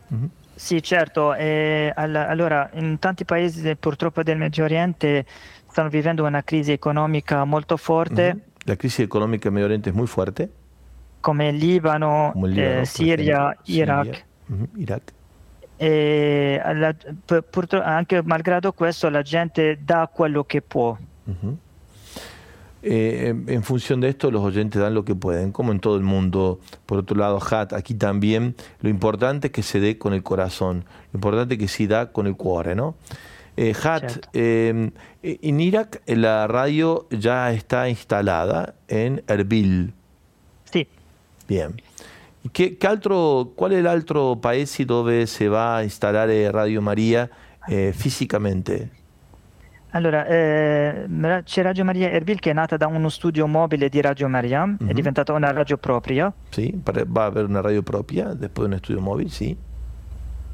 Mhm. Sì, certo. eh, all- allora, in tanti paesi del- purtroppo del Medio Oriente stanno vivendo una crisi economica molto forte, Ujú. La crisis económica en Medio Oriente es muy fuerte. Come Libano, como el Líbano, Siria, Iraq. Siria, ujú, Irak. E purtro- anche malgrado questo la gente dà quello che può. Ujú. Eh, en- en función de esto, los oyentes dan lo que pueden, como en todo el mundo. Por otro lado, Hat, aquí también lo importante es que se dé con el corazón, lo importante es que se da con el cuore, ¿no? Eh, Hat, eh, en Irak la radio ya está instalada en Erbil. Sì, Bien. Che, che altro, qual è l'altro paese dove si va a installare Radio Maria eh, fisicamente? Allora, eh, c'è Radio Maria Erbil che è nata da uno studio mobile di Radio Maria, Mhm. è diventata una radio propria. Sì, va a avere una radio propria, después un estudio móvil, sì.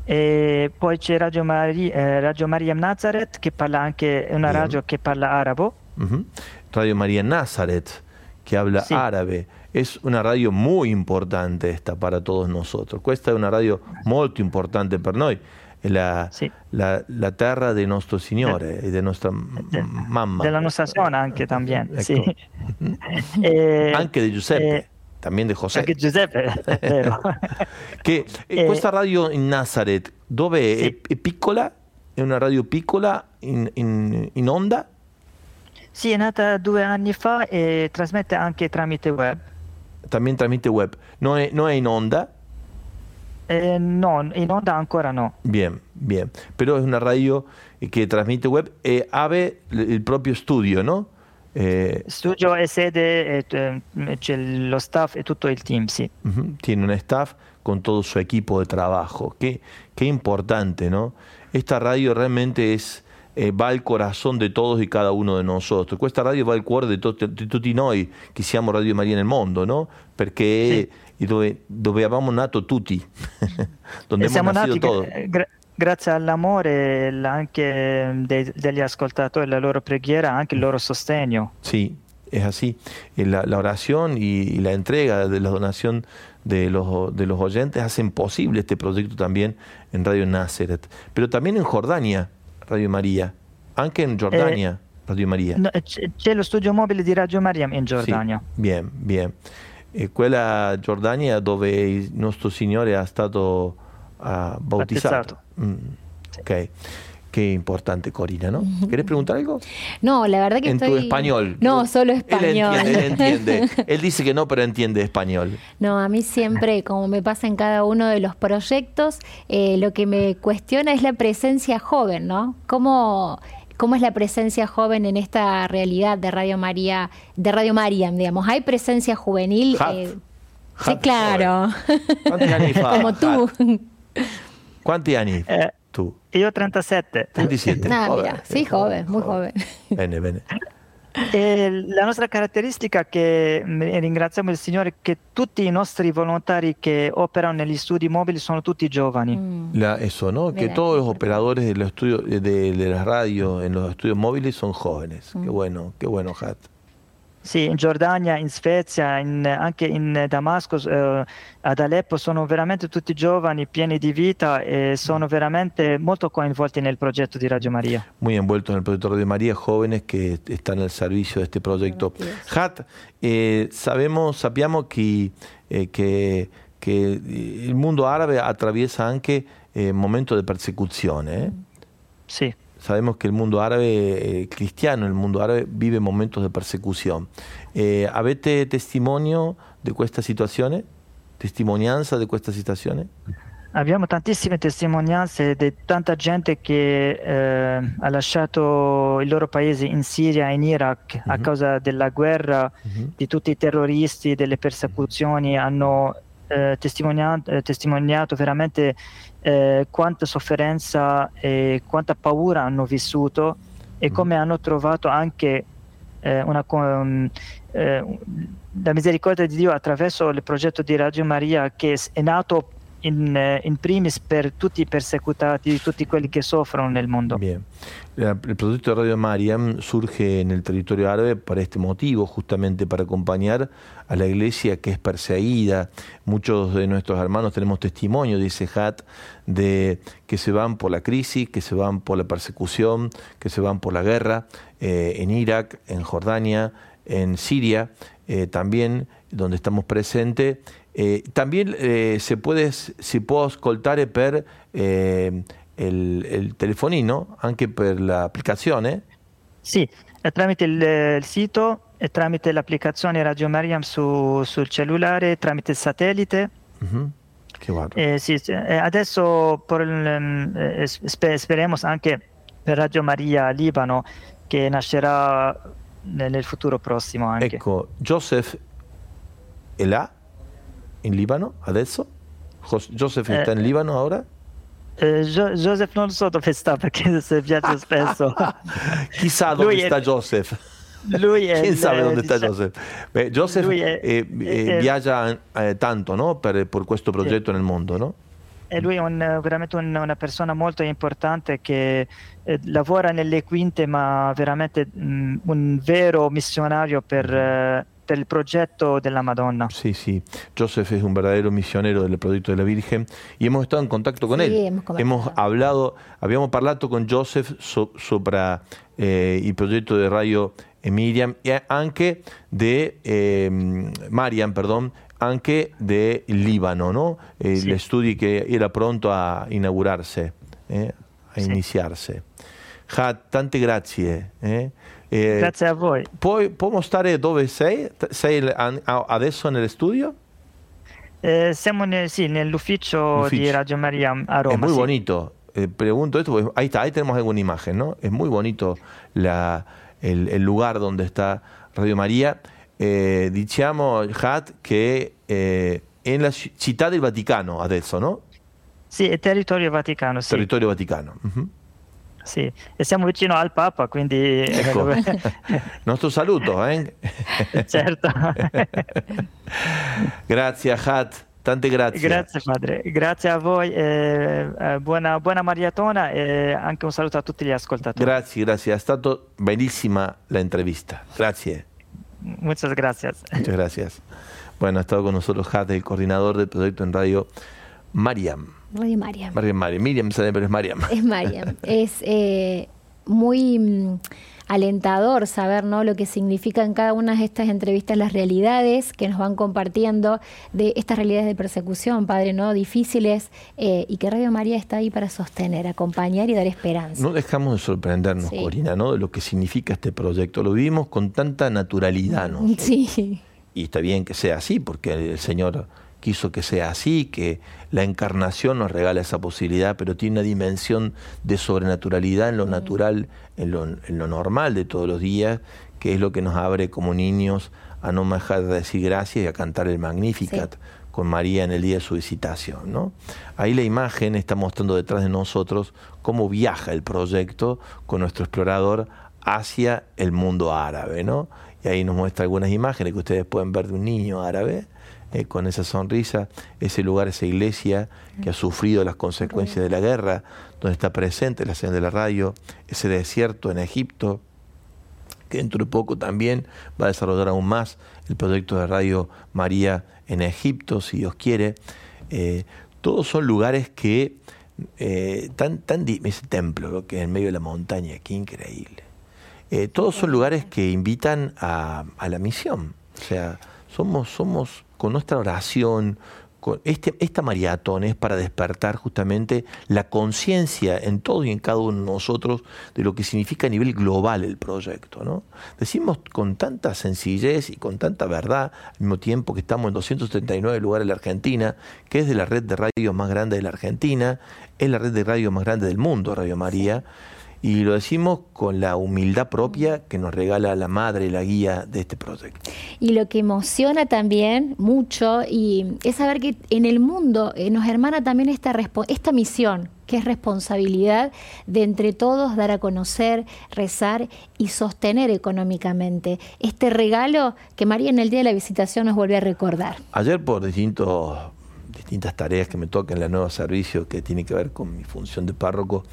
E poi c'è Radio, Mari- eh, radio Mariam Nazareth che parla anche, è una Bien. radio che parla arabo. Ujú. Radio María Nazaret, que habla Sí. árabe. Es una radio muy importante esta para todos nosotros. Questa è una radio molto importante per noi. È la, Sì. la, la terra di nostro Signore e di nostra De- mamma. Della nostra zona anche también, Ecco. sì. E- Anche di Giuseppe, eh, también de José. Anche Giuseppe. Che, eh, Eh, questa radio in Nazareth, dove? Sì. È, è piccola? È una radio piccola in, in- in onda? Sì, è nata due anni fa e trasmette anche tramite web. También tramite web. No è, no è in onda? Eh, no, in onda ancora no. Bien, bien. Pero es una radio que transmite web e ave il proprio studio, no? Eh, Studio e sede, eh, c'è lo staff e tutto il team, ujú, tiene un staff con todo su equipo de trabajo. Qué, qué importante, ¿no? Esta radio realmente es eh, va al corazón de todos y cada uno de nosotros. Questa radio va al cuore di, to- di tutti noi che siamo Radio Maria nel mondo, no? Perché è dove, dove abbiamo nato tutti, donde E hemos siamo nacido nati todos. gra- gra- grazie all'amore anche eh, dei- degli ascoltatori, la loro preghiera, anche il loro sostegno. Sí, es así. Eh, La, la oración y, y la entrega de la donación de los, de los oyentes hacen posible este proyecto también en Radio Nazareth, pero también en Jordania, Radio María, anche en Jordania, Radio María. No, c'è lo studio mobile di Radio Mariam in Sì, Giordania. bien, bien. E quella Giordania dove il nostro Signore è stato ah, bautizzato. Mm, ok, qué importante Corina, ¿no? ¿Querés preguntar algo? No, la verdad que en estoy... tu español. No, solo Él español. entiende, él entiende. Él dice que no, pero entiende español. No, a mí siempre, como me pasa en cada uno de los proyectos, eh, lo que me cuestiona es la presencia joven, ¿no? ¿Cómo, ¿Cómo es la presencia joven en esta realidad de Radio María, de Radio Mariam, digamos? ¿Hay presencia juvenil? Hat. Eh, sí, Hat claro. Anni fa? Como tú. Quanti anni Eh, tu? io ho 37. 27. Ah, Joven, mira, sí, joven, muy joven. Bene, bene. E la nostra caratteristica è che ringraziamo il Signore che tutti i nostri volontari che operano negli studi mobili sono tutti giovani. Mm. La- eso, ¿no? Que Mira, todos los operadores de los estudios, de, radios en los estudios móviles son jóvenes. Qué bueno, qué bueno, Hat. Sì, in Giordania, in Svezia, in- anche in Damasco, eh, ad Aleppo sono veramente tutti giovani, pieni di vita e sono veramente molto coinvolti nel progetto di Radio Maria. Muy envueltos en el proyecto Radio María, jóvenes que están al servicio de este proyecto. Hat, eh, sabemos, sappiamo che, eh, che, che il mondo árabe atraviesa anche eh, momento de persecución. ¿eh? Sì. Sabemos que el mundo árabe eh, cristiano, el mundo árabe vive momentos de persecución. Eh, ¿Avete testimonio de questa situazione? Testimonianza di questa situazione? Abbiamo tantissime testimonianze di tanta gente che eh, ha lasciato il loro paese in Siria e in Iraq a Mhm. causa della guerra, Mhm. di tutti i terroristi, delle persecuzioni, hanno eh, testimoniato, eh, testimoniato veramente eh, quanta sofferenza e quanta paura hanno vissuto e Mhm. come hanno trovato anche eh, una, co- eh, la misericordia di Dio attraverso il progetto di Radio Maria che è nato in, eh, in primis per tutti i persecutati, tutti quelli che soffrono nel mondo. Bien. El proyecto de Radio Mariam surge en el territorio árabe para este motivo, justamente para acompañar a la iglesia que es perseguida. Muchos de nuestros hermanos tenemos testimonio, dice Hat, de que se van por la crisis, que se van por la persecución, que se van por la guerra eh, en Irak, en Jordania, en Siria, eh, también donde estamos presentes. Eh, también eh, se puede, si può ascoltare per eh, il, il telefonino, anche per l'applicazione. Sì, eh, tramite il, il sito e tramite l'applicazione Radio Mariam su- sul cellulare, tramite il satellite. Mhm. Che guarda. Eh, sì, eh, adesso eh, spe- speriamo anche per Radio Maria Libano che nascerà nel, nel futuro prossimo anche. Ecco, Joseph è là en Líbano adesso? Joseph está en Líbano ahora? Eh, Joseph non so dove sta perché se viaggio spesso. Chissà dove Lui sta è... Joseph. Lui è, Chi sa dove sta Joseph? Beh, Joseph è, eh, eh, viaggia eh, tanto no? per, per, questo progetto nel mondo, no? E lui è un, veramente un, una persona molto importante che eh, lavora nelle quinte, ma veramente mh, mm, un vero missionario per, eh, per, el proyecto de la Madonna. Sí, sí. Joseph es un verdadero misionero del proyecto de la Virgen y hemos estado en contacto con sí, él. Hemos, hemos, hablado, habíamos parlato con Joseph so, sopra eh, il progetto del radio Miriam e anche de eh, Mariam, perdón, anche del Líbano, ¿no? Eh, sì. Gli studi che era pronto a inaugurarsi, eh, a sì. iniziarsi. Hat, tante grazie. Eh. Eh, Grazie a voi. Puoi, può mostrare dove sei? Sei adesso nello studio? Eh, siamo nel, sì, nell'ufficio di Radio María a Roma. Es muy sí. bonito. Eh, pregunto esto, ahí está, ahí tenemos alguna imagen, ¿no? Es muy bonito la, el, el, lugar donde está Radio María. Eh, diciamo, Hat, che eh, en la città del Vaticano adesso, no? Sì, è territorio vaticano. Sì. Territorio vaticano. Uh -huh. Sì, e siamo vicino al Papa, quindi... Ecco. Nostro saluto, eh? certo. grazie Hat, tante grazie. Grazie padre, grazie a voi, eh, eh, buona, buona maratona e anche un saluto a tutti gli ascoltatori. Grazie, grazie, è stata bellissima la entrevista, grazie. Muchas gracias. Muchas gracias. Bueno, ha estado con nosotros Hat, el coordinador del proyecto en radio Mariam. Radio Mariam. Mariam, Mariam. Miriam pero es Mariam. Es Mariam. es eh, muy mm, alentador saber ¿no? lo que significa en cada una de estas entrevistas las realidades que nos van compartiendo de estas realidades de persecución, Padre, ¿no? difíciles, eh, y que Radio María está ahí para sostener, acompañar y dar esperanza. No dejamos de sorprendernos, sí. Corina, ¿no? de lo que significa este proyecto. Lo vivimos con tanta naturalidad. ¿no? Sí. Y está bien que sea así, porque el Señor quiso que sea así, que la encarnación nos regala esa posibilidad, pero tiene una dimensión de sobrenaturalidad en lo natural, en lo, en lo normal de todos los días, que es lo que nos abre como niños a no dejar de decir gracias y a cantar el Magnificat. Sí. con María en el día de su visitación. ¿no? Ahí la imagen está mostrando detrás de nosotros cómo viaja el proyecto con nuestro explorador hacia el mundo árabe. ¿no? Y ahí nos muestra algunas imágenes que ustedes pueden ver de un niño árabe eh, con esa sonrisa, ese lugar, esa iglesia que ha sufrido las consecuencias de la guerra, donde está presente la señal de la radio, ese desierto en Egipto, que dentro de poco también va a desarrollar aún más el proyecto de Radio María en Egipto, si Dios quiere. Eh, todos son lugares que, eh, tan, tan, ese templo lo que es en medio de la montaña, qué increíble. Todos son lugares que invitan a, a la misión. O sea, somos, somos con nuestra oración, con este, esta maratón es para despertar justamente la conciencia en todos y en cada uno de nosotros de lo que significa a nivel global el proyecto. ¿no? Decimos con tanta sencillez y con tanta verdad, al mismo tiempo que estamos en 239 lugares en la Argentina, que es de la red de radio más grande de la Argentina, es la red de radio más grande del mundo, Radio María. Y lo decimos con la humildad propia que nos regala la madre, la guía de este proyecto. Y lo que emociona también mucho y es saber que en el mundo eh, nos hermana también esta, esta misión, que es responsabilidad de entre todos dar a conocer, rezar y sostener económicamente este regalo que María en el día de la visitación nos vuelve a recordar. Ayer por distintos distintas tareas que me tocan en el nuevo servicio que tiene que ver con mi función de párroco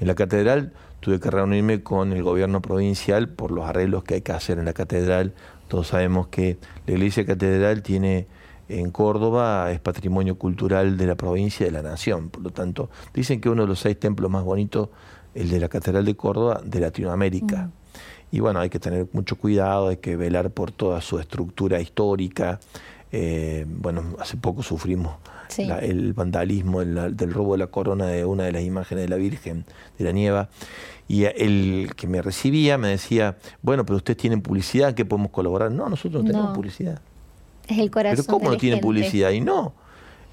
en la catedral, tuve que reunirme con el gobierno provincial por los arreglos que hay que hacer en la catedral. Todos sabemos que la iglesia catedral tiene en Córdoba es patrimonio cultural de la provincia y de la nación. Por lo tanto, dicen que uno de los seis templos más bonitos, el de la Catedral de Córdoba, de Latinoamérica. Mm. Y bueno, hay que tener mucho cuidado, hay que velar por toda su estructura histórica. Eh, bueno, hace poco sufrimos sí. la, el vandalismo el, del robo de la corona de una de las imágenes de la Virgen de la Nieva. Y el que me recibía me decía, bueno, pero ustedes tienen publicidad, ¿qué podemos colaborar? No, nosotros no tenemos No. publicidad. Es el corazón Pero ¿cómo de no tienen gente. publicidad? Y no,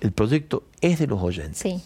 el proyecto es de los oyentes. Sí.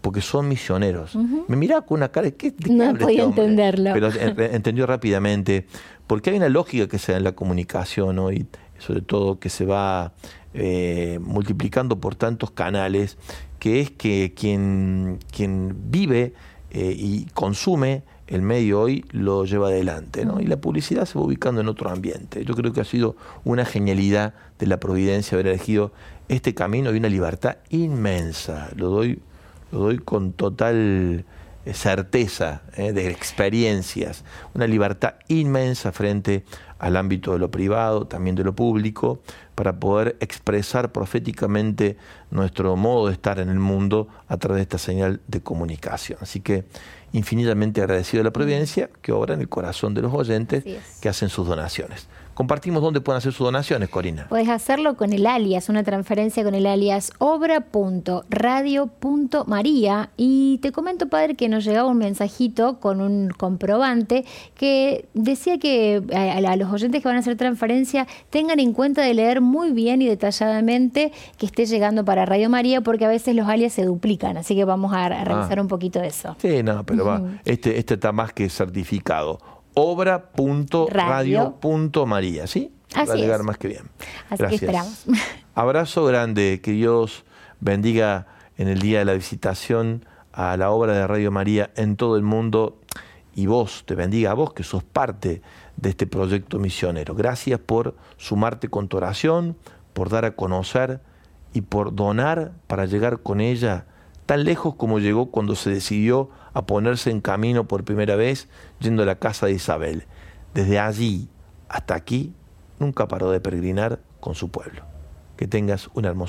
Porque son misioneros. Me miraba con una cara ¿qué, de No habla podía este entenderlo. Pero en- entendió rápidamente. Porque hay una lógica que se da en la comunicación ¿no? y sobre todo que se va eh, multiplicando por tantos canales, que es que quien, quien vive eh, y consume el medio hoy lo lleva adelante. Y la publicidad se va ubicando en otro ambiente. Yo creo que ha sido una genialidad de la providencia haber elegido este camino y una libertad inmensa. Lo doy, lo doy con total certeza eh, de experiencias, una libertad inmensa frente al ámbito de lo privado, también de lo público, para poder expresar proféticamente nuestro modo de estar en el mundo a través de esta señal de comunicación. Así que infinitamente agradecido a la providencia que obra en el corazón de los oyentes que hacen sus donaciones. Compartimos dónde pueden hacer sus donaciones, Corina. Puedes hacerlo con el alias, una transferencia con el alias obra.radio.maría. Y te comento, padre, que nos llegaba un mensajito con un comprobante que decía que eh, a, los oyentes que van a hacer transferencia tengan en cuenta de leer muy bien y detalladamente que esté llegando para Radio María, porque a veces los alias se duplican. Así que vamos a, revisar ah. un poquito eso. Sí, no, pero va. Este, este está más que certificado obra.radio.maría, ¿sí? Así Va a llegar más que bien. Así que esperamos. Abrazo grande, que Dios bendiga en el día de la visitación a la obra de Radio María en todo el mundo y vos, te bendiga a vos que sos parte de este proyecto misionero. Gracias por sumarte con tu oración, por dar a conocer y por donar para llegar con ella tan lejos como llegó cuando se decidió a ponerse en camino por primera vez yendo a la casa de Isabel. Desde allí hasta aquí nunca paró de peregrinar con su pueblo. Que tengas un hermoso